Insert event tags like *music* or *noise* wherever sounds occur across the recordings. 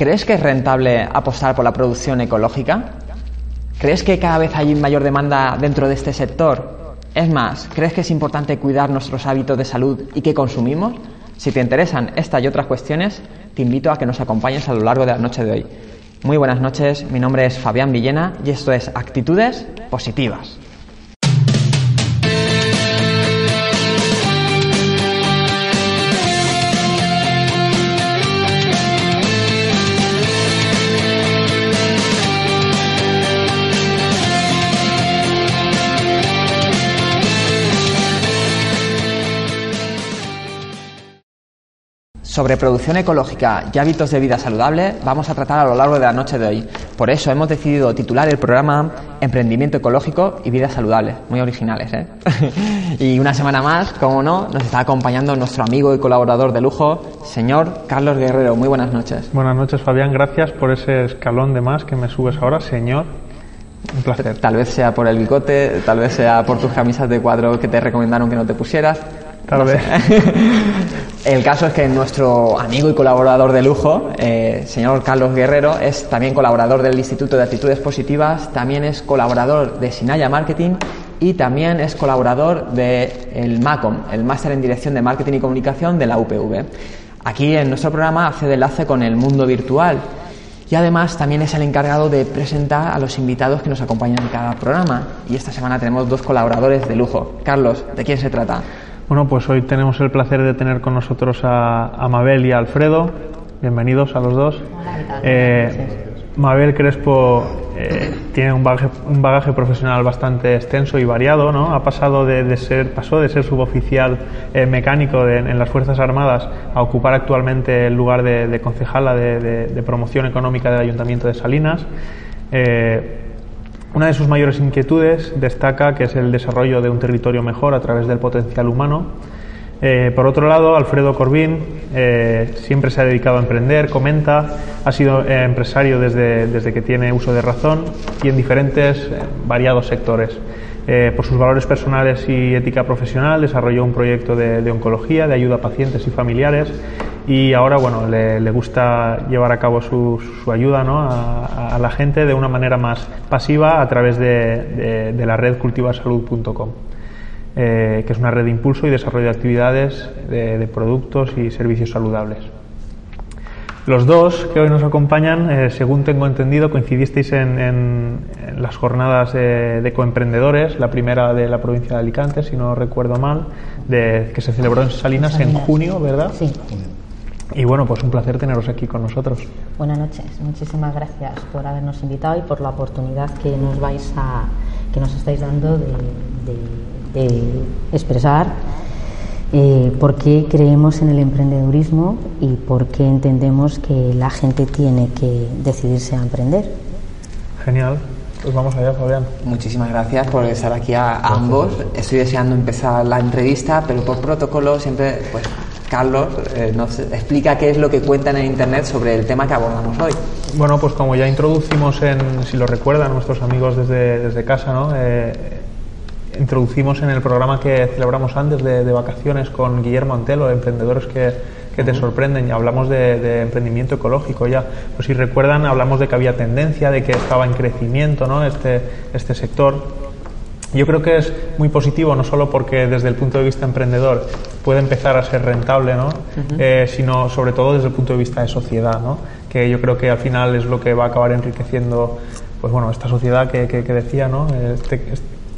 ¿Crees que es rentable apostar por la producción ecológica? ¿Crees que cada vez hay mayor demanda dentro de este sector? Es más, ¿crees que es importante cuidar nuestros hábitos de salud y qué consumimos? Si te interesan estas y otras cuestiones, te invito a que nos acompañes a lo largo de la noche de hoy. Muy buenas noches, mi nombre es Fabián Villena y esto es Actitudes Positivas. Sobre producción ecológica y hábitos de vida saludable vamos a tratar a lo largo de la noche de hoy. Por eso hemos decidido titular el programa Emprendimiento ecológico y vida saludable. Muy originales, ¿eh? *laughs* y una semana más, como no, nos está acompañando nuestro amigo y colaborador de lujo, señor Carlos Guerrero. Muy buenas noches. Buenas noches, Fabián. Gracias por ese escalón de más que me subes ahora, señor. Un placer. Tal vez sea por el bigote, tal vez sea por tus camisas de cuadro que te recomendaron que no te pusieras. Tal vez. *laughs* El caso es que nuestro amigo y colaborador de lujo, eh, señor Carlos Guerrero, es también colaborador del Instituto de Actitudes Positivas, también es colaborador de Sinaya Marketing y también es colaborador del el MACOM, el Máster en Dirección de Marketing y Comunicación de la UPV. Aquí en nuestro programa hace de enlace con el mundo virtual y además también es el encargado de presentar a los invitados que nos acompañan en cada programa. Y esta semana tenemos dos colaboradores de lujo. Carlos, ¿de quién se trata? Bueno, pues hoy tenemos el placer de tener con nosotros a, Mabel y a Alfredo. Bienvenidos a los dos. Eh, Mabel Crespo eh, tiene un bagaje, profesional bastante extenso y variado, ¿no? Ha pasado de, ser, pasó de ser suboficial eh, mecánico en las Fuerzas Armadas a ocupar actualmente el lugar de, concejala de, promoción económica del Ayuntamiento de Salinas. Una de sus mayores inquietudes destaca que es el desarrollo de un territorio mejor a través del potencial humano. Eh, por otro lado, Alfredo Corbín eh, siempre se ha dedicado a emprender, comenta, ha sido eh, empresario desde, desde, que tiene uso de razón y en diferentes variados sectores. por sus valores personales y ética profesional desarrolló un proyecto de, de oncología, de ayuda a pacientes y familiares y ahora bueno le, gusta llevar a cabo su, su ayuda ¿no? a, la gente de una manera más pasiva a través de, de, la red cultivasalud.com eh, que es una red de impulso y desarrollo de actividades de, productos y servicios saludables. Los dos que hoy nos acompañan, eh, según tengo entendido, coincidisteis en, en, las jornadas de, de, coemprendedores, la primera de la provincia de Alicante, si no recuerdo mal, de, que se celebró en Salinas en junio, ¿verdad? Sí. Y bueno, pues un placer teneros aquí con nosotros. Buenas noches, muchísimas gracias por habernos invitado y por la oportunidad que nos vais a, que nos estáis dando de, expresar eh, por qué creemos en el emprendedurismo y por qué entendemos que la gente tiene que decidirse a emprender. Genial. Pues vamos allá, Fabián. Muchísimas gracias por estar aquí a, ambos. Estoy deseando empezar la entrevista, pero por protocolo siempre pues Carlos eh, nos explica qué es lo que cuentan en Internet sobre el tema que abordamos hoy. Bueno, pues como ya introducimos, en, si lo recuerdan nuestros amigos desde, desde casa, ¿no? Eh, introducimos en el programa que celebramos antes de, vacaciones con Guillermo Antelo, emprendedores que, que te sorprenden, y hablamos de, de, emprendimiento ecológico ya. Pues si recuerdan, hablamos de que había tendencia, de que estaba en crecimiento ¿no? este, este sector. Yo creo que es muy positivo, no solo porque desde el punto de vista emprendedor puede empezar a ser rentable, ¿no? Eh, sino sobre todo desde el punto de vista de sociedad, ¿no? que yo creo que al final es lo que va a acabar enriqueciendo pues bueno, esta sociedad que, que, decía, ¿no? Este,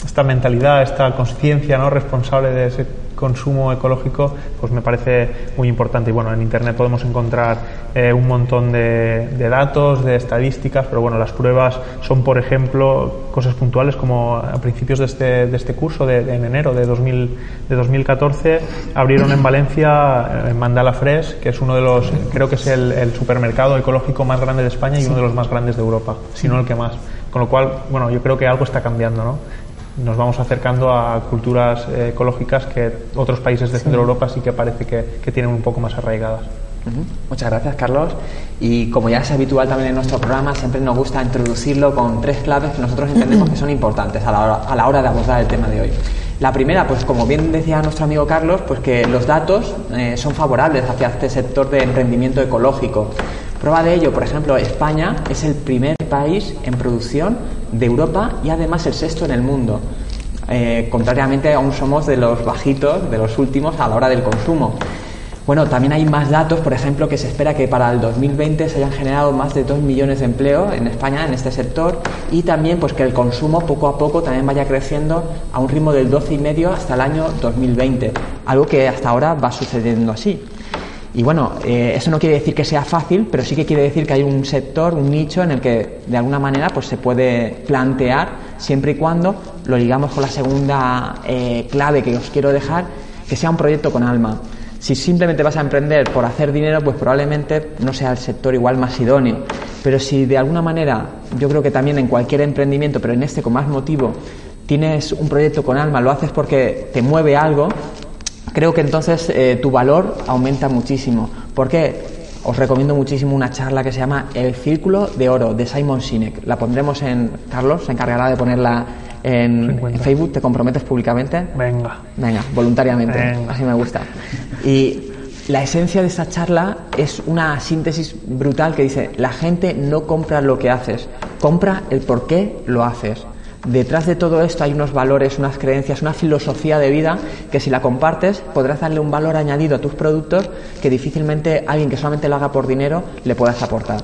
esta mentalidad, esta conciencia ¿no? responsable de ese consumo ecológico, pues me parece muy importante. Y bueno, en Internet podemos encontrar eh, un montón de, datos, de estadísticas, pero bueno, las pruebas son, por ejemplo, cosas puntuales como a principios de este, de este curso, de, en enero de, 2000, de 2014, abrieron en Valencia, en Mandala Fresh, que es uno de los, creo que es el, supermercado ecológico más grande de España y uno de los más grandes de Europa, si no el que más. Con lo cual, bueno, yo creo que algo está cambiando, ¿no? Nos vamos acercando a culturas eh, ecológicas que otros países de Centro Europa sí que parece que, tienen un poco más arraigadas. Muchas gracias, Carlos. Y como ya es habitual también en nuestro programa, siempre nos gusta introducirlo con tres claves que nosotros entendemos que son *clears throat* importantes a la hora, a la hora de abordar el tema de hoy. La primera, pues como bien decía nuestro amigo Carlos, pues que los datos eh, son favorables hacia este sector de emprendimiento ecológico Prueba de ello, por ejemplo, España es el primer país en producción de Europa y además el sexto en el mundo. Eh, contrariamente, aún somos de los bajitos, de los últimos a la hora del consumo. Bueno, también hay más datos, por ejemplo, que se espera que para el 2020 se hayan generado más de 2 millones de empleo en España en este sector y también pues que el consumo poco a poco también vaya creciendo a un ritmo del 12,5 hasta el año 2020, algo que hasta ahora va sucediendo así. Y bueno, eh, eso no quiere decir que sea fácil, pero sí que quiere decir que hay un sector, un nicho en el que de alguna manera pues se puede plantear siempre y cuando lo ligamos con la segunda eh, clave que os quiero dejar, que sea un proyecto con alma. Si simplemente vas a emprender por hacer dinero, pues probablemente no sea el sector igual más idóneo. Pero si de alguna manera, yo creo que también en cualquier emprendimiento, pero en este con más motivo, tienes un proyecto con alma, lo haces porque te mueve algo, creo que entonces eh, tu valor aumenta muchísimo. ¿Por qué? Os recomiendo muchísimo una charla que se llama El Círculo de Oro de Simon Sinek. La pondremos en. Carlos se encargará de ponerla en, Facebook, ¿te comprometes públicamente? Venga. Venga, voluntariamente. Así me gusta. Y la esencia de esta charla es una síntesis brutal que dice, la gente no compra lo que haces, compra el por qué lo haces. Detrás de todo esto hay unos valores, unas creencias, una filosofía de vida que si la compartes podrás darle un valor añadido a tus productos que difícilmente alguien que solamente lo haga por dinero le puedas aportar.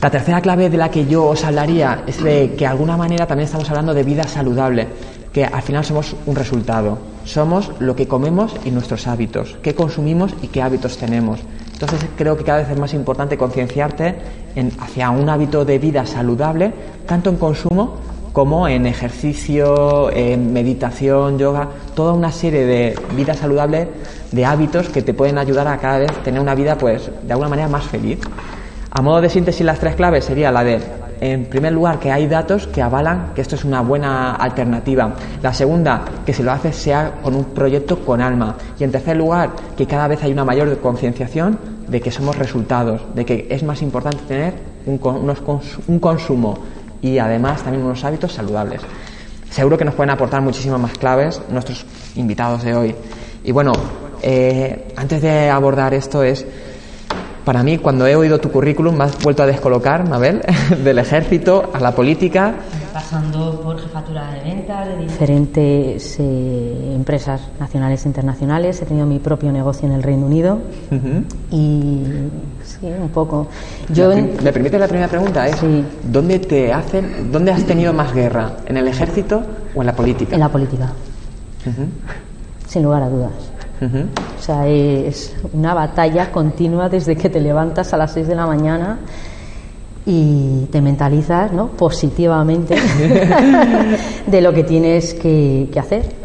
La tercera clave de la que yo os hablaría es de que de alguna manera también estamos hablando de vida saludable, que al final somos un resultado. Somos lo que comemos y nuestros hábitos, qué consumimos y qué hábitos tenemos. Entonces creo que cada vez es más importante concienciarte hacia un hábito de vida saludable, tanto en consumo como en ejercicio, en meditación, yoga, toda una serie de vida saludable, de hábitos que te pueden ayudar a cada vez tener una vida, pues, de alguna manera más feliz. A modo de síntesis, las tres claves sería la de, en primer lugar, que hay datos que avalan que esto es una buena alternativa. La segunda, que si lo haces sea con un proyecto con alma. Y en tercer lugar, que cada vez hay una mayor concienciación de que somos resultados, de que es más importante tener un, un consumo y además también unos hábitos saludables. Seguro que nos pueden aportar muchísimas más claves nuestros invitados de hoy. Y bueno, eh, antes de abordar esto es para mí, cuando he oído tu currículum, me has vuelto a descolocar, Mabel, *laughs* del ejército a la política. Pasando por jefatura de ventas de diferentes eh, empresas nacionales e internacionales. He tenido mi propio negocio en el Reino Unido. Y sí, un poco. Yo ¿Me permite la primera pregunta? Es, ¿dónde, te hacen, ¿Dónde has tenido más guerra? ¿En el ejército o en la política? En la política. Sin lugar a dudas. O sea, es una batalla continua desde que te levantas a las 6 de la mañana y te mentalizas ¿no? positivamente *laughs* de lo que tienes que, hacer.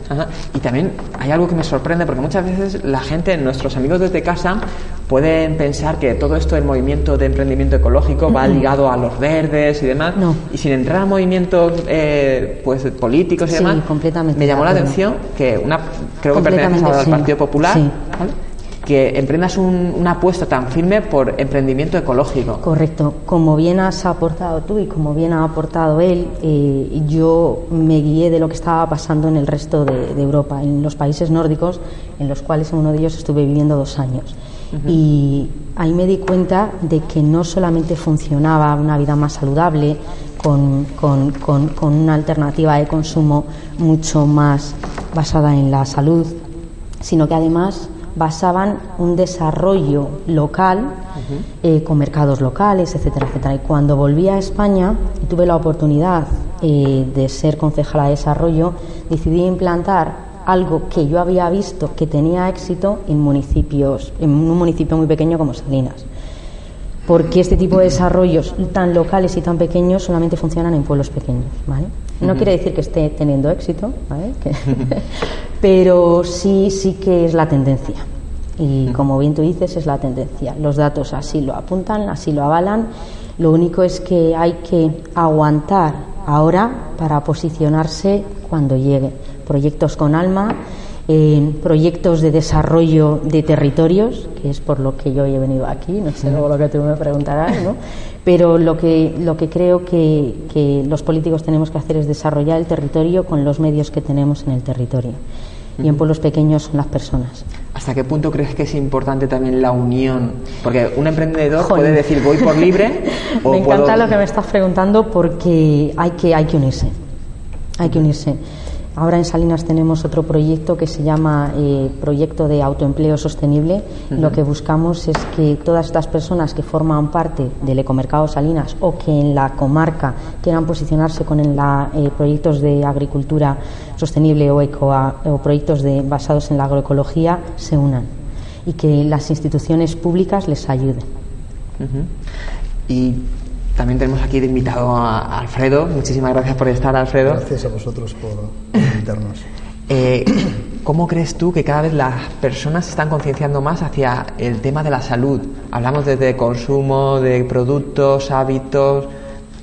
Y también hay algo que me sorprende porque muchas veces la gente, nuestros amigos desde casa, pueden pensar que todo esto del movimiento de emprendimiento ecológico va ligado a los verdes y demás. Y sin entrar a movimientos eh, pues, políticos y demás, me llamó la atención que una, creo que perteneces al Partido Popular que emprendas una apuesta tan firme por emprendimiento ecológico. Correcto. Como bien has aportado tú y como bien ha aportado él, eh, yo me guié de lo que estaba pasando en el resto de, Europa, en los países nórdicos, en los cuales en uno de ellos estuve viviendo dos años. Y ahí me di cuenta de que no solamente funcionaba una vida más saludable, con, con una alternativa de consumo mucho más basada en la salud, sino que además basaban un desarrollo local eh, con mercados locales, etcétera, etcétera. Y cuando volví a España y tuve la oportunidad eh, de ser concejala de desarrollo, decidí implantar algo que yo había visto que tenía éxito en municipios, en un municipio muy pequeño como Salinas. Porque este tipo de desarrollos tan locales y tan pequeños solamente funcionan en pueblos pequeños, ¿vale? No quiere decir que esté teniendo éxito, ¿vale? *laughs* pero sí, sí que es la tendencia. Y como bien tú dices, es la tendencia. Los datos así lo apuntan, así lo avalan. Lo único es que hay que aguantar ahora para posicionarse cuando llegue. Proyectos con alma, proyectos de desarrollo de territorios, que es por lo que yo he venido aquí, no sé luego lo que tú me preguntarás, ¿no? pero lo que, lo que creo que, que, los políticos tenemos que hacer es desarrollar el territorio con los medios que tenemos en el territorio. y en pueblos pequeños son las personas. ¿Hasta qué punto crees que es importante también la unión? Porque un emprendedor puede decir voy por libre *laughs* o Me encanta lo que me estás preguntando porque hay que, hay que unirse. Hay que unirse. Ahora en Salinas tenemos otro proyecto que se llama eh, Proyecto de Autoempleo Sostenible. Lo que buscamos es que todas estas personas que forman parte del ecomercado Salinas o que en la comarca quieran posicionarse con la, eh, proyectos de agricultura sostenible o, eco, o proyectos de, basados en la agroecología se unan y que las instituciones públicas les ayuden. Y también tenemos aquí de invitado a Alfredo. Muchísimas gracias por estar, Alfredo. Gracias a vosotros por invitarnos. *coughs* Eh, ¿Cómo crees tú que cada vez las personas se están concienciando más hacia el tema de la salud? Hablamos desde consumo, de productos, hábitos.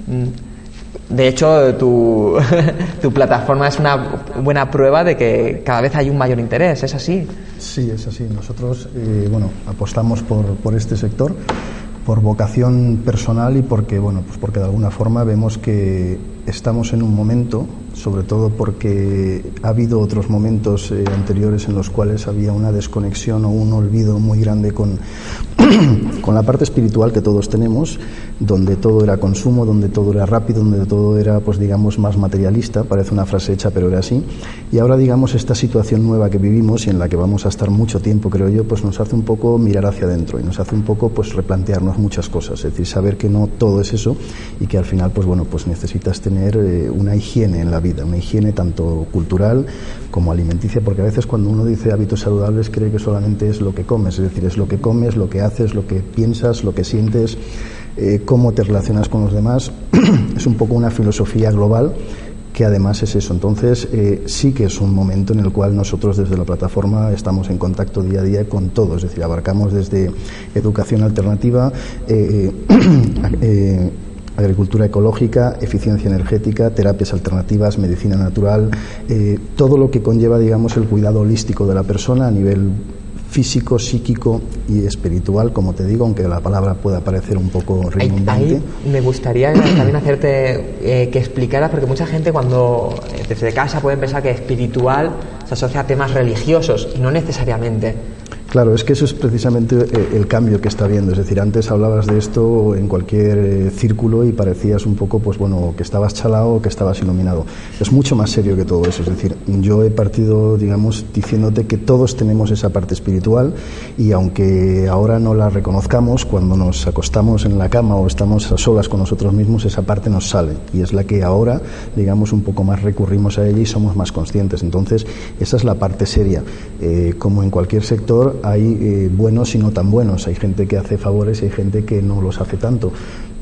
Mm, de hecho, tu, *laughs* tu, plataforma es una buena prueba de que cada vez hay un mayor interés, ¿es así? Sí, es así. Nosotros eh, bueno, apostamos por, por este sector por vocación personal y porque, bueno, pues porque de alguna forma vemos que estamos en un momento, sobre todo porque ha habido otros momentos eh, anteriores en los cuales había una desconexión o un olvido muy grande con, *clears throat* con la parte espiritual que todos tenemos, donde todo era consumo, donde todo era rápido, donde todo era, pues digamos, más materialista, parece una frase hecha, pero era así. Y ahora, digamos, esta situación nueva que vivimos y en la que vamos a estar mucho tiempo, creo yo, pues nos hace un poco mirar hacia adentro y nos hace un poco, pues replantearnos muchas cosas, es decir, saber que no todo es eso y que al final, pues bueno, pues necesitas tener eh, una higiene en la vida, una higiene tanto cultural como alimenticia, porque a veces cuando uno dice hábitos saludables cree que solamente es lo que comes, es decir, es lo que comes, lo que haces, lo que piensas, lo que sientes, eh, cómo te relacionas con los demás. *clears throat* es un poco una filosofía global que además es eso. Entonces, eh, sí que es un momento en el cual nosotros desde la plataforma estamos en contacto día a día con todo, es decir, abarcamos desde educación alternativa, *clears throat* agricultura ecológica, eficiencia energética, terapias alternativas, medicina natural, eh, todo lo que conlleva, digamos, el cuidado holístico de la persona a nivel físico, psíquico y espiritual, como te digo, aunque la palabra pueda parecer un poco redundante. me gustaría *coughs* también hacerte eh, que explicaras, porque mucha gente cuando eh, desde casa puede pensar que espiritual se asocia a temas religiosos y no necesariamente. Claro, es que eso es precisamente eh, el cambio que está viendo. Es decir, antes hablabas de esto en cualquier eh, círculo y parecías un poco, pues bueno, que estabas chalado o que estabas iluminado. Es mucho más serio que todo eso. Es decir, yo he partido, digamos, diciéndote que todos tenemos esa parte espiritual y aunque ahora no la reconozcamos, cuando nos acostamos en la cama o estamos a solas con nosotros mismos, esa parte nos sale y es la que ahora, digamos, un poco más recurrimos a ella y somos más conscientes. Entonces, esa es la parte seria. Eh, como en cualquier sector, hay eh, buenos y no tan buenos. Hay gente que hace favores y hay gente que no los hace tanto.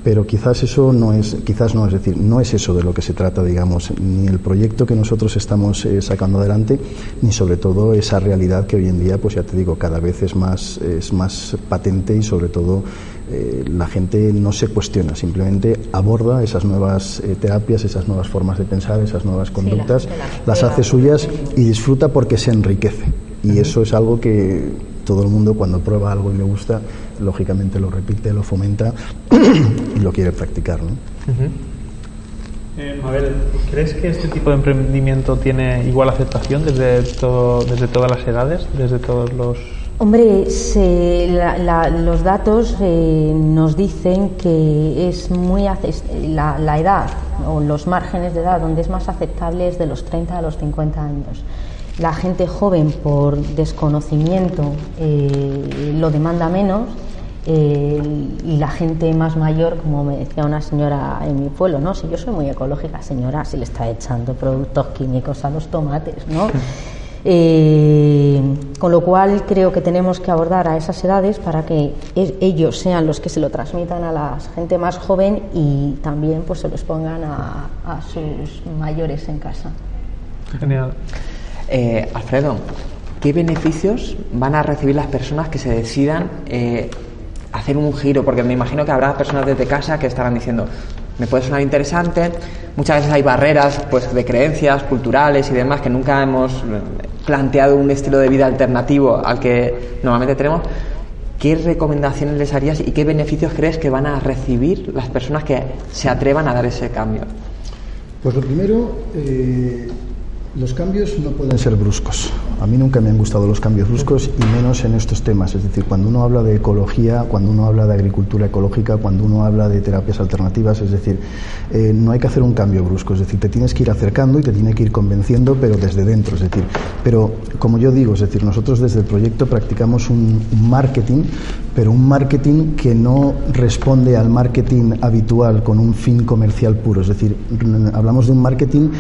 Pero quizás eso no es, quizás no, es decir, no es eso de lo que se trata, digamos, ni el proyecto que nosotros estamos eh, sacando adelante, ni sobre todo esa realidad que hoy en día, pues ya te digo, cada vez es más, es más patente y sobre todo eh, la gente no se cuestiona, simplemente aborda esas nuevas terapias, esas nuevas formas de pensar, esas nuevas conductas, las hace suyas y disfruta porque se enriquece. Y eso es algo que todo el mundo cuando prueba algo y le gusta, lógicamente lo repite, lo fomenta *clears throat* y lo quiere practicar. ¿no? Eh, Mabel, ¿crees que este tipo de emprendimiento tiene igual aceptación desde, todo, desde todas las edades, desde todos los... Hombre, los datos eh, nos dicen que es muy la, la edad o los márgenes de edad donde es más aceptable es de los 30 a los 50 años la gente joven por desconocimiento eh, lo demanda menos eh, y la gente más mayor, como me decía una señora en mi pueblo, no, si yo soy muy ecológica, señora, si le está echando productos químicos a los tomates, ¿no? Eh, con lo cual creo que tenemos que abordar a esas edades para que ellos sean los que se lo transmitan a la gente más joven y también pues se los pongan a, a sus mayores en casa. Genial. Eh, Alfredo, ¿qué beneficios van a recibir las personas que se decidan eh, hacer un giro? Porque me imagino que habrá personas desde casa que estarán diciendo, me puede sonar interesante, muchas veces hay barreras pues, de creencias culturales y demás que nunca hemos planteado un estilo de vida alternativo al que normalmente tenemos. ¿Qué recomendaciones les harías y qué beneficios crees que van a recibir las personas que se atrevan a dar ese cambio? Pues lo primero, eh, los cambios no pueden ser bruscos. A mí nunca me han gustado los cambios bruscos y menos en estos temas. Es decir, cuando uno habla de ecología, cuando uno habla de agricultura ecológica, cuando uno habla de terapias alternativas, es decir, eh, no hay que hacer un cambio brusco. Es decir, te tienes que ir acercando y te tiene que ir convenciendo, pero desde dentro. Es decir, pero como yo digo, es decir, nosotros desde el proyecto practicamos un marketing, pero un marketing que no responde al marketing habitual con un fin comercial puro. Es decir, hablamos de un marketing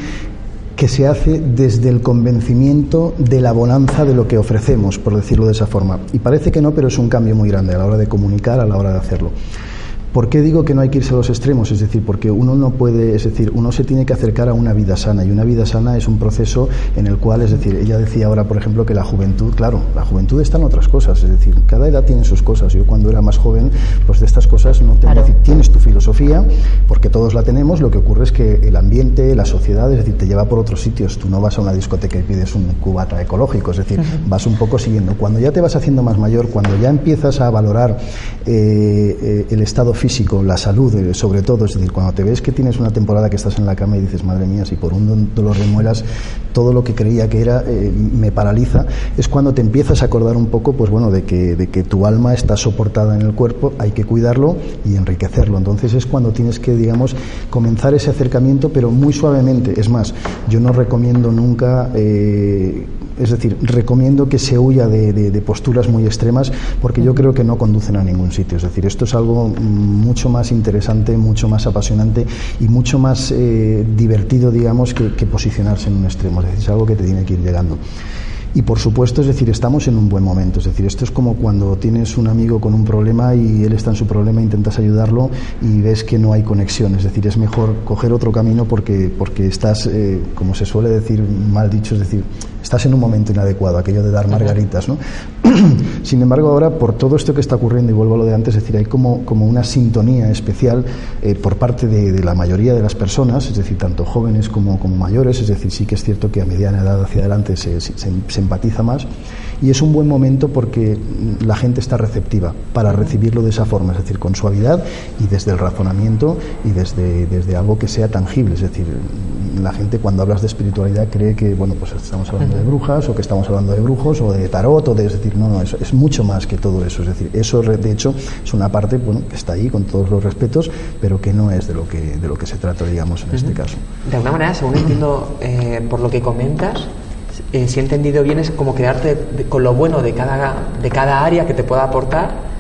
que se hace desde el convencimiento de la bonanza de lo que ofrecemos, por decirlo de esa forma. Y parece que no, pero es un cambio muy grande a la hora de comunicar, a la hora de hacerlo. ¿Por qué digo que no hay que irse a los extremos? Es decir, porque uno no puede, es decir, uno se tiene que acercar a una vida sana y una vida sana es un proceso en el cual, es decir, ella decía ahora, por ejemplo, que la juventud, claro, la juventud está en otras cosas, es decir, cada edad tiene sus cosas. Yo cuando era más joven, pues de estas cosas no tengo, decir, tienes tu filosofía, porque todos la tenemos, lo que ocurre es que el ambiente, la sociedad, es decir, te lleva por otros sitios. Tú no vas a una discoteca y pides un cubata ecológico, es decir, vas un poco siguiendo. Cuando ya te vas haciendo más mayor, cuando ya empiezas a valorar eh, eh, el estado físico, la salud, eh, sobre todo, es decir, cuando te ves que tienes una temporada que estás en la cama y dices, madre mía, si por un dolor de muelas todo lo que creía que era eh, me paraliza, es cuando te empiezas a acordar un poco, pues bueno, de que, de que tu alma está soportada en el cuerpo, hay que cuidarlo y enriquecerlo. Entonces es cuando tienes que, digamos, comenzar ese acercamiento, pero muy suavemente. Es más, yo no recomiendo nunca, eh, es decir, recomiendo que se huya de, de posturas muy extremas, porque yo creo que no conducen a ningún sitio. Es decir, esto es algo mucho más interesante, mucho más apasionante y mucho más eh, divertido, digamos, que, posicionarse en un extremo. Es decir, es algo que te tiene que ir llegando. Y por supuesto, es decir, estamos en un buen momento. Es decir, esto es como cuando tienes un amigo con un problema y él está en su problema, intentas ayudarlo y ves que no hay conexión. Es decir, es mejor coger otro camino porque, porque estás, eh, como se suele decir, mal dicho, es decir, estás en un momento inadecuado, aquello de dar margaritas, ¿no? *clears throat* Sin embargo, ahora, por todo esto que está ocurriendo, y vuelvo a lo de antes, es decir, hay como, como una sintonía especial eh, por parte de, la mayoría de las personas, es decir, tanto jóvenes como, como mayores, es decir, sí que es cierto que a mediana edad hacia adelante se, se empatiza más, y es un buen momento porque la gente está receptiva para recibirlo de esa forma, es decir, con suavidad y desde el razonamiento y desde, desde algo que sea tangible, es decir, la gente cuando hablas de espiritualidad cree que, bueno, pues estamos hablando de brujas o que estamos hablando de brujos o de tarot o de, es decir, no, no, eso es mucho más que todo eso, es decir, eso de hecho es una parte, bueno, que está ahí con todos los respetos, pero que no es de lo que, de lo que se trata, digamos, en este caso. De alguna manera, según entiendo eh, por lo que comentas, eh, si he entendido bien, es como quedarte con lo bueno de cada, de cada área que te pueda aportar.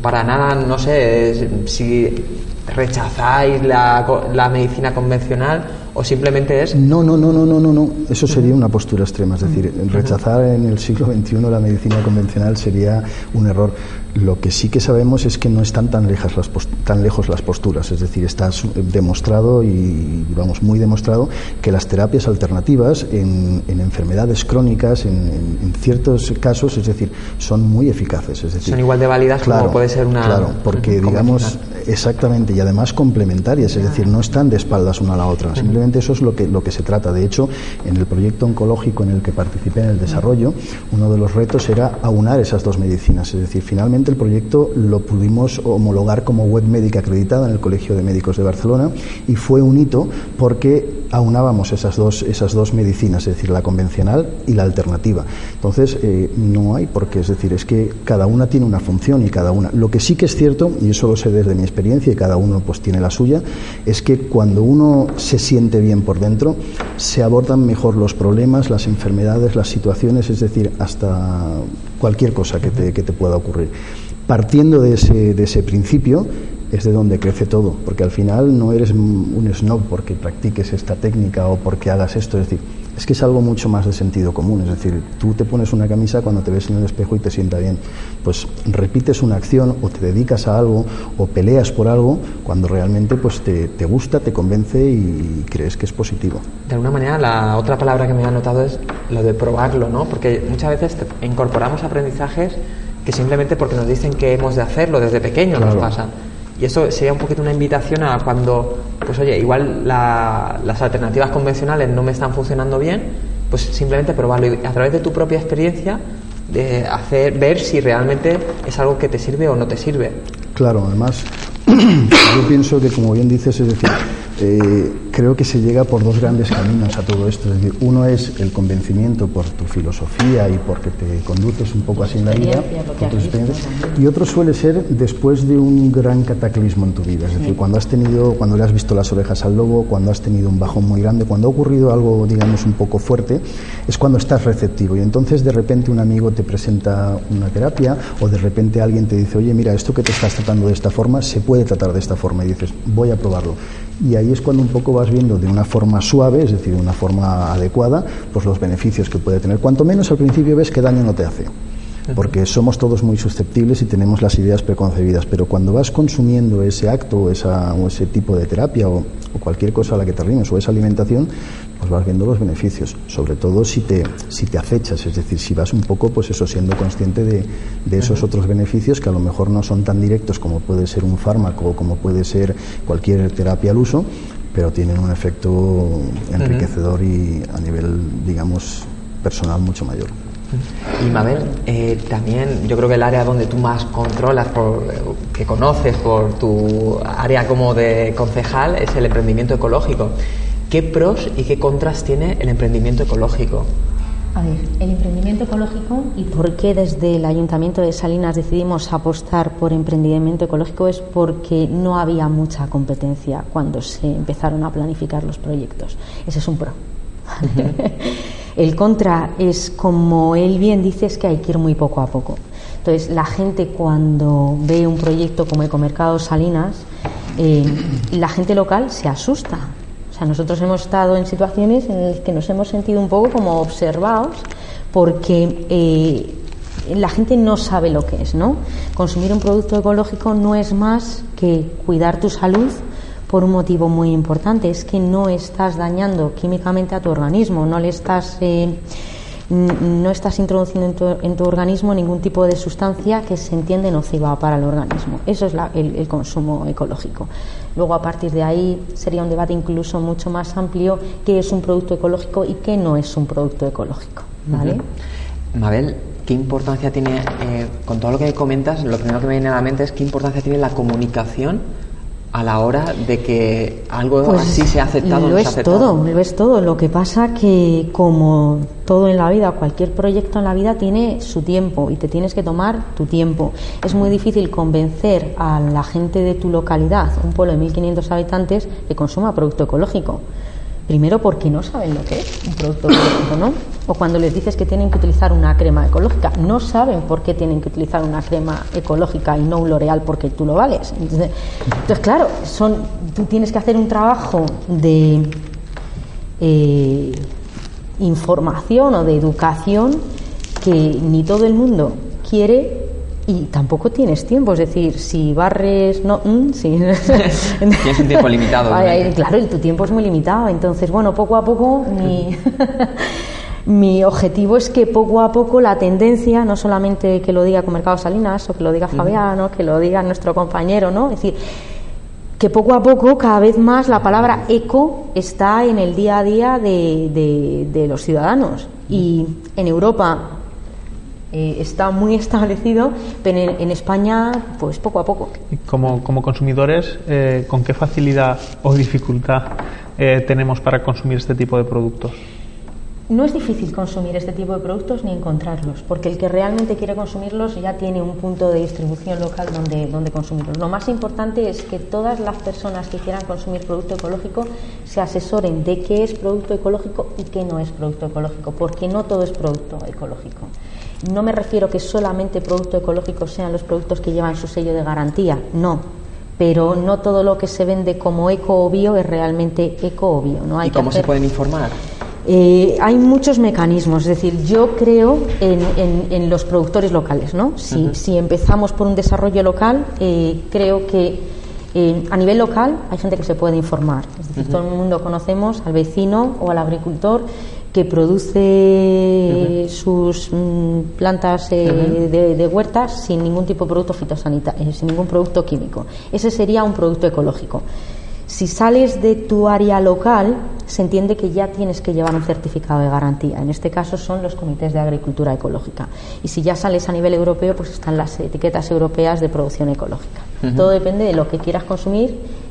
Para nada, no sé si rechazáis la, la medicina convencional o simplemente es no no no no no no no. Eso sería una postura extrema. Es decir rechazar en el siglo XXI la medicina convencional sería un error. Lo que sí que sabemos es que no están tan, lejas las tan lejos las posturas, es decir, está demostrado y, vamos, muy demostrado que las terapias alternativas en, enfermedades crónicas, en, ciertos casos, es decir, son muy eficaces. Es decir, son igual de válidas como puede ser una. Claro, porque digamos, exactamente, y además complementarias, es decir, no están de espaldas una a la otra. Simplemente eso es lo que, lo que se trata. De hecho, en el proyecto oncológico en el que participé en el desarrollo, uno de los retos era aunar esas dos medicinas, es decir, finalmente el proyecto lo pudimos homologar como web médica acreditada en el Colegio de Médicos de Barcelona y fue un hito porque aunábamos esas dos, esas dos medicinas, es decir, la convencional y la alternativa. Entonces, eh, no hay por qué, es decir, es que cada una tiene una función y cada una. Lo que sí que es cierto, y eso lo sé desde mi experiencia y cada uno pues tiene la suya, es que cuando uno se siente bien por dentro, se abordan mejor los problemas, las enfermedades, las situaciones, es decir, hasta cualquier cosa que te, que te pueda ocurrir. Partiendo de ese, de ese principio, es de donde crece todo, porque al final no eres un snob porque practiques esta técnica o porque hagas esto, es decir, es que es algo mucho más de sentido común, es decir, tú te pones una camisa cuando te ves en el espejo y te sienta bien, pues repites una acción o te dedicas a algo o peleas por algo cuando realmente pues te, te gusta, te convence y crees que es positivo. De alguna manera, la otra palabra que me ha notado es lo de probarlo, ¿no? Porque muchas veces incorporamos aprendizajes que simplemente porque nos dicen que hemos de hacerlo desde pequeño nos pasa. Y eso sería un poquito una invitación a cuando, pues oye, igual las alternativas convencionales no me están funcionando bien, pues simplemente probarlo y a través de tu propia experiencia de hacer ver si realmente es algo que te sirve o no te sirve. Claro, además *clears throat* yo pienso que como bien dices, es decir, Eh, creo que se llega por dos grandes caminos a todo esto. Es decir, uno es el convencimiento por tu filosofía y porque te conduces un poco así en la vida, y otro suele ser después de un gran cataclismo en tu vida. Es decir, cuando has tenido, cuando le has visto las orejas al lobo, cuando has tenido un bajón muy grande, cuando ha ocurrido algo, digamos, un poco fuerte, es cuando estás receptivo. Y entonces de repente un amigo te presenta una terapia o de repente alguien te dice, oye, mira, esto que te estás tratando de esta forma se puede tratar de esta forma. Y dices, voy a probarlo y ahí es cuando un poco vas viendo de una forma suave, es decir, de una forma adecuada, pues los beneficios que puede tener. Cuanto menos al principio ves qué daño no te hace, porque somos todos muy susceptibles y tenemos las ideas preconcebidas, pero cuando vas consumiendo ese acto o, esa, o ese tipo de terapia o, cualquier cosa a la que te rimes o esa alimentación, pues vas viendo los beneficios, sobre todo si te, si te acechas, es decir, si vas un poco, pues eso, siendo consciente de, de esos otros beneficios que a lo mejor no son tan directos como puede ser un fármaco o como puede ser cualquier terapia al uso, pero tienen un efecto enriquecedor y a nivel, digamos, personal mucho mayor. Y Mabel, eh, también yo creo que el área donde tú más controlas, por, que conoces por tu área como de concejal, es el emprendimiento ecológico. ¿Qué pros y qué contras tiene el emprendimiento ecológico? A ver, el emprendimiento ecológico y por qué desde el Ayuntamiento de Salinas decidimos apostar por emprendimiento ecológico es porque no había mucha competencia cuando se empezaron a planificar los proyectos. Ese es un pro. *laughs* el contra es, como él bien dice, es que hay que ir muy poco a poco. Entonces, la gente cuando ve un proyecto como Ecomercado Salinas, eh, la gente local se asusta o sea, nosotros hemos estado en situaciones en las que nos hemos sentido un poco como observados porque eh, la gente no sabe lo que es, ¿no? Consumir un producto ecológico no es más que cuidar tu salud por un motivo muy importante, es que no estás dañando químicamente a tu organismo, no le estás eh, no estás introduciendo en tu, organismo ningún tipo de sustancia que se entiende nociva para el organismo. Eso es el, consumo ecológico. Luego, a partir de ahí, sería un debate incluso mucho más amplio qué es un producto ecológico y qué no es un producto ecológico. ¿vale? Mabel, ¿qué importancia tiene, eh, con todo lo que comentas, lo primero que me viene a la mente es qué importancia tiene la comunicación a la hora de que algo pues así se ha aceptado. Lo es todo, lo es todo. Lo que pasa que como todo en la vida, cualquier proyecto en la vida tiene su tiempo y te tienes que tomar tu tiempo. Es muy difícil convencer a la gente de tu localidad, un pueblo de 1.500 habitantes, que consuma producto ecológico. Primero porque no saben lo que es un producto ecológico, ¿no? O cuando les dices que tienen que utilizar una crema ecológica, no saben por qué tienen que utilizar una crema ecológica y no un L'Oreal porque tú lo vales. Entonces, claro, son, tú tienes que hacer un trabajo de eh, información o de educación que ni todo el mundo quiere y tampoco tienes tiempo, es decir, si barres, no, mm, sí. *laughs* tienes un tiempo limitado. claro, tu tiempo es muy limitado, entonces, bueno, poco a poco mi, *laughs* mi objetivo es que poco a poco la tendencia, no solamente que lo diga con Mercado Salinas o que lo diga Fabiano, que lo diga nuestro compañero, ¿no? Es decir, que poco a poco, cada vez más, la palabra eco está en el día a día de, de, de los ciudadanos. Y en Europa eh, está muy establecido, pero en, España, pues poco a poco. Como, como consumidores, eh, ¿con qué facilidad o dificultad eh, tenemos para consumir este tipo de productos? No es difícil consumir este tipo de productos ni encontrarlos, porque el que realmente quiere consumirlos ya tiene un punto de distribución local donde, donde consumirlos. Lo más importante es que todas las personas que quieran consumir producto ecológico se asesoren de qué es producto ecológico y qué no es producto ecológico, porque no todo es producto ecológico. No me refiero que solamente producto ecológico sean los productos que llevan su sello de garantía, no. Pero no todo lo que se vende como eco o bio es realmente eco o bio. ¿no? Hay ¿Y cómo se pueden informar? Eh, hay muchos mecanismos, es decir, yo creo en, los productores locales, ¿no? Si, empezamos por un desarrollo local, eh, creo que eh, a nivel local hay gente que se puede informar. Es decir, todo el mundo conocemos al vecino o al agricultor que produce sus mm, plantas de, huertas sin ningún tipo de producto fitosanitario, sin ningún producto químico. Ese sería un producto ecológico. Si sales de tu área local, se entiende que ya tienes que llevar un certificado de garantía. En este caso son los comités de agricultura ecológica. Y si ya sales a nivel europeo, pues están las etiquetas europeas de producción ecológica. Todo depende de lo que quieras consumir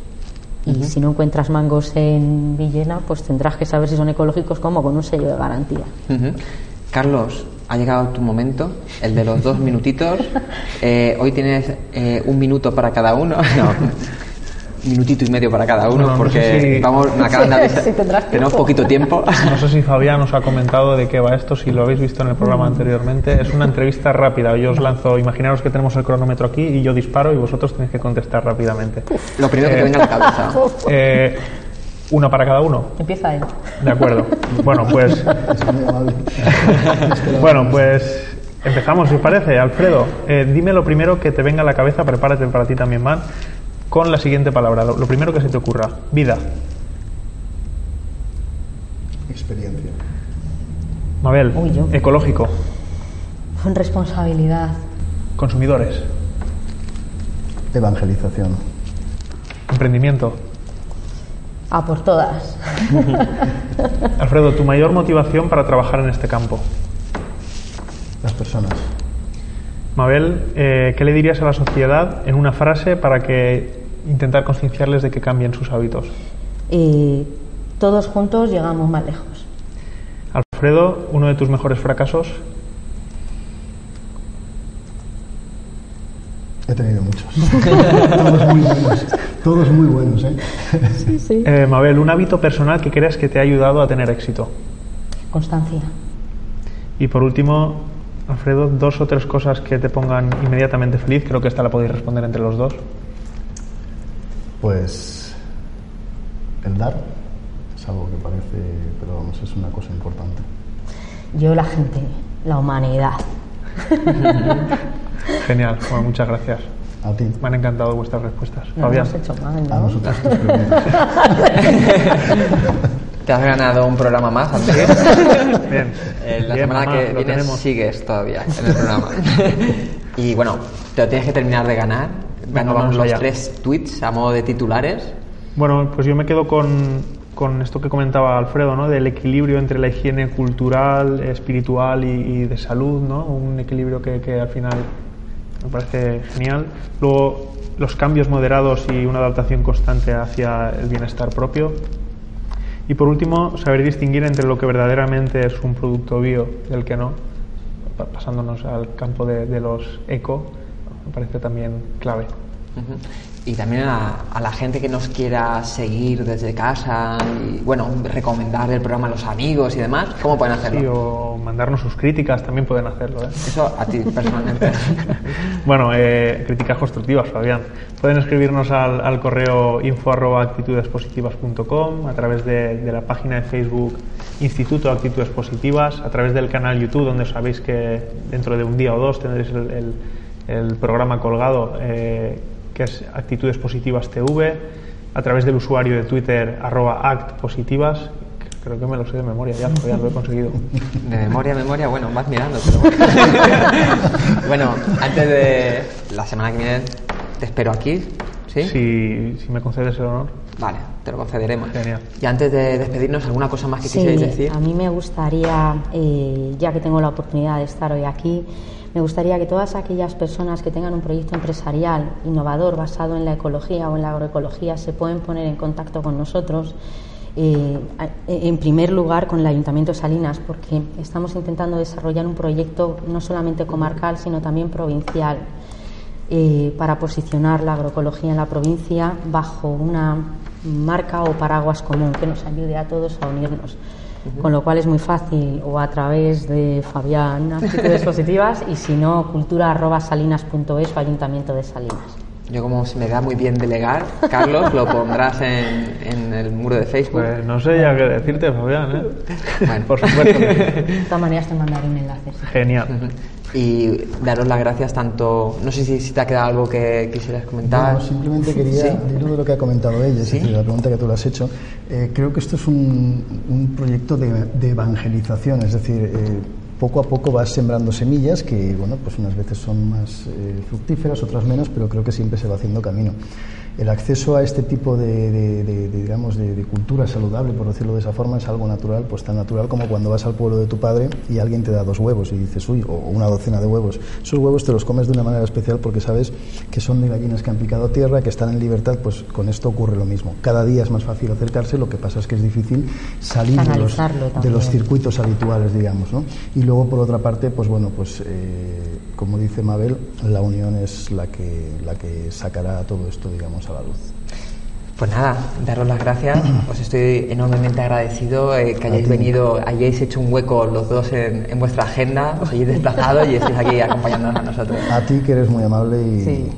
Y si no encuentras mangos en Villena, pues tendrás que saber si son ecológicos como con un sello de garantía. Carlos, ha llegado tu momento, el de los dos *laughs* minutitos. Eh, hoy tienes eh, un minuto para cada uno. No, *laughs* minutito y medio para cada uno, Bueno, no porque sé si- vamos, me acaban de *laughs* tendrás Tenemos tiempo. poquito tiempo. *laughs* No sé si Fabián os ha *laughs* comentado de qué va esto, si lo habéis visto en el programa anteriormente. Es una entrevista rápida. Yo os lanzo, imaginaros que tenemos el cronómetro aquí y yo disparo y vosotros tenéis que contestar rápidamente. Lo primero que te venga a la cabeza. Eh, una para cada uno. Empieza él. De acuerdo. Bueno, pues, Es muy amable. bueno, pues empezamos, si os parece. Alfredo, eh, dime lo primero que te venga a la cabeza, prepárate para ti también, Man, con la siguiente palabra. Lo, lo primero que se te ocurra. Vida. Experiencia. Mabel, Uy, yo. ecológico. Responsabilidad. Consumidores. Evangelización. Emprendimiento. A por todas. *laughs* Alfredo, tu mayor motivación para trabajar en este campo. Las personas. Mabel, eh, ¿qué le dirías a la sociedad en una frase para que intentar concienciarles de que cambien sus hábitos? Eh, todos juntos llegamos más lejos. Alfredo, uno de tus mejores fracasos. He tenido muchos. Todos muy buenos. Todos muy buenos, ¿eh? Eh, Mabel, un hábito personal que creas que te ha ayudado a tener éxito. Constancia. Y por último, Alfredo, dos o tres cosas que te pongan inmediatamente feliz. Creo que esta la podéis responder entre los dos. Pues el dar es algo que parece, pero vamos, es una cosa importante. Yo, la gente, la humanidad. *laughs* Genial, bueno, muchas gracias. A ti. Me han encantado vuestras respuestas. No Fabián. hemos hecho. *laughs* Te has ganado un programa más, Andrés. *laughs* Bien. Eh, la Bien, semana mamá, que viene sigues todavía en el programa. y bueno, te lo tienes que terminar de ganar. Venga, Vamos los allá. tres tweets a modo de titulares. Bueno, pues yo me quedo con, con esto que comentaba Alfredo, ¿no? Del equilibrio entre la higiene cultural, espiritual y, y de salud, ¿no? Un equilibrio que, que al final me parece genial. Luego, los cambios moderados y una adaptación constante hacia el bienestar propio. Y por último, saber distinguir entre lo que verdaderamente es un producto bio y el que no, pa- pasándonos al campo de, de los eco, me parece también clave. Y también a, a la gente que nos quiera seguir desde casa y, bueno, recomendar el programa a los amigos y demás, ¿cómo pueden hacerlo? Sí, o mandarnos sus críticas también pueden hacerlo. ¿eh? Eso a ti personalmente. *laughs* Bueno, eh, críticas constructivas, Fabián. Pueden escribirnos al, al correo info arroba actitudespositivas.com, a través de, de la página de Facebook Instituto de Actitudes Positivas, a través del canal YouTube, donde sabéis que dentro de un día o dos tendréis el, el- el programa colgado, eh, que es Actitudes Positivas TV, a través del usuario de Twitter arroba actpositivas, creo que me lo sé de memoria ya, lo he conseguido. *laughs* De memoria a memoria, bueno, vas mirando, pero bueno. *laughs* bueno, antes de la semana que viene te espero aquí, ¿sí? Si, si me concedes el honor. Vale, te lo concederemos. Genial. Y antes de despedirnos, ¿alguna cosa más que Sí, quisierais decir? a mí me gustaría, eh, ya que tengo la oportunidad de estar hoy aquí, me gustaría que todas aquellas personas que tengan un proyecto empresarial innovador basado en la ecología o en la agroecología se pueden poner en contacto con nosotros. eh, en primer lugar con el Ayuntamiento de Salinas, porque estamos intentando desarrollar un proyecto no solamente comarcal, sino también provincial, eh, para posicionar la agroecología en la provincia bajo una marca o paraguas común que nos ayude a todos a unirnos. Con lo cual es muy fácil, o a través de Fabián, actitudes *laughs* positivas, y si no, cultura.salinas.es o Ayuntamiento de Salinas. Yo como se me da muy bien delegar, Carlos, lo pondrás en, en el muro de Facebook. Pues no sé ya qué decirte, Fabián. ¿eh? Bueno. Por supuesto. *laughs* De todas maneras, te mandaré un enlace. sí. Genial. Y daros las gracias tanto... No sé si, si te ha quedado algo que quisieras comentar. No, simplemente quería, Sí. hilo de lo que ha comentado ella, es Sí. decir, la pregunta que tú le has hecho, eh, creo que esto es un, un proyecto de, de evangelización, es decir, eh, poco a poco vas sembrando semillas que, bueno, pues unas veces son más eh, fructíferas, otras menos, pero creo que siempre se va haciendo camino. El acceso a este tipo de, digamos, de, cultura saludable, por decirlo de esa forma, es algo natural, pues tan natural como cuando vas al pueblo de tu padre y alguien te da dos huevos y dices, uy, o una docena de huevos. Esos huevos te los comes de una manera especial porque sabes que son de gallinas que han picado tierra, que están en libertad, pues con esto ocurre lo mismo. Cada día es más fácil acercarse, lo que pasa es que es difícil salir de los, de los, circuitos habituales, digamos. ¿no? Y luego, por otra parte, pues bueno, pues eh, como dice Mabel, la unión es la que, la que sacará todo esto, digamos, a la luz. Pues nada, daros las gracias. *clears throat* Os estoy enormemente agradecido eh, que hayáis venido, hayáis hecho un hueco los dos en, vuestra agenda, os hayáis desplazado y estéis aquí acompañándonos a nosotros. A ti que eres muy amable y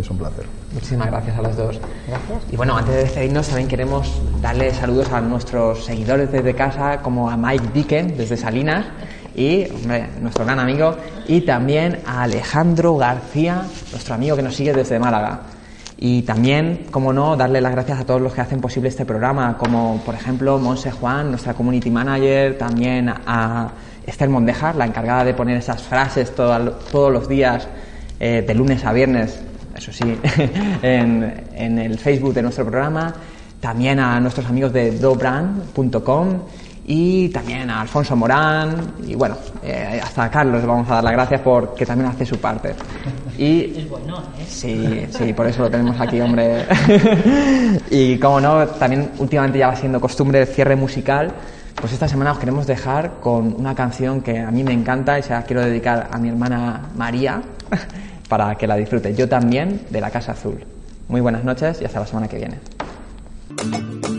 es un placer. Muchísimas gracias a los dos. Gracias. Y bueno, antes de despedirnos también queremos darle saludos a nuestros seguidores desde casa, como a Mike Dicken desde Salinas y hombre, nuestro gran amigo, y también a Alejandro García, nuestro amigo que nos sigue desde Málaga. Y también, como no, darle las gracias a todos los que hacen posible este programa, como por ejemplo Monse Juan, nuestra community manager, también a Esther Mondejar, la encargada de poner esas frases todos los días, eh, de lunes a viernes, eso sí, *laughs* en, en, el Facebook de nuestro programa, también a nuestros amigos de dobrand.com y también a Alfonso Morán y bueno, eh, hasta a Carlos vamos a dar las gracias porque también hace su parte. Y, es bueno, ¿eh? Sí, sí, por eso lo tenemos aquí, hombre. *laughs* y como no, también últimamente ya va siendo costumbre el cierre musical. Pues esta semana os queremos dejar con una canción que a mí me encanta y se la quiero dedicar a mi hermana María *laughs* para que la disfrute. Yo también, de la Casa Azul. Muy buenas noches y hasta la semana que viene.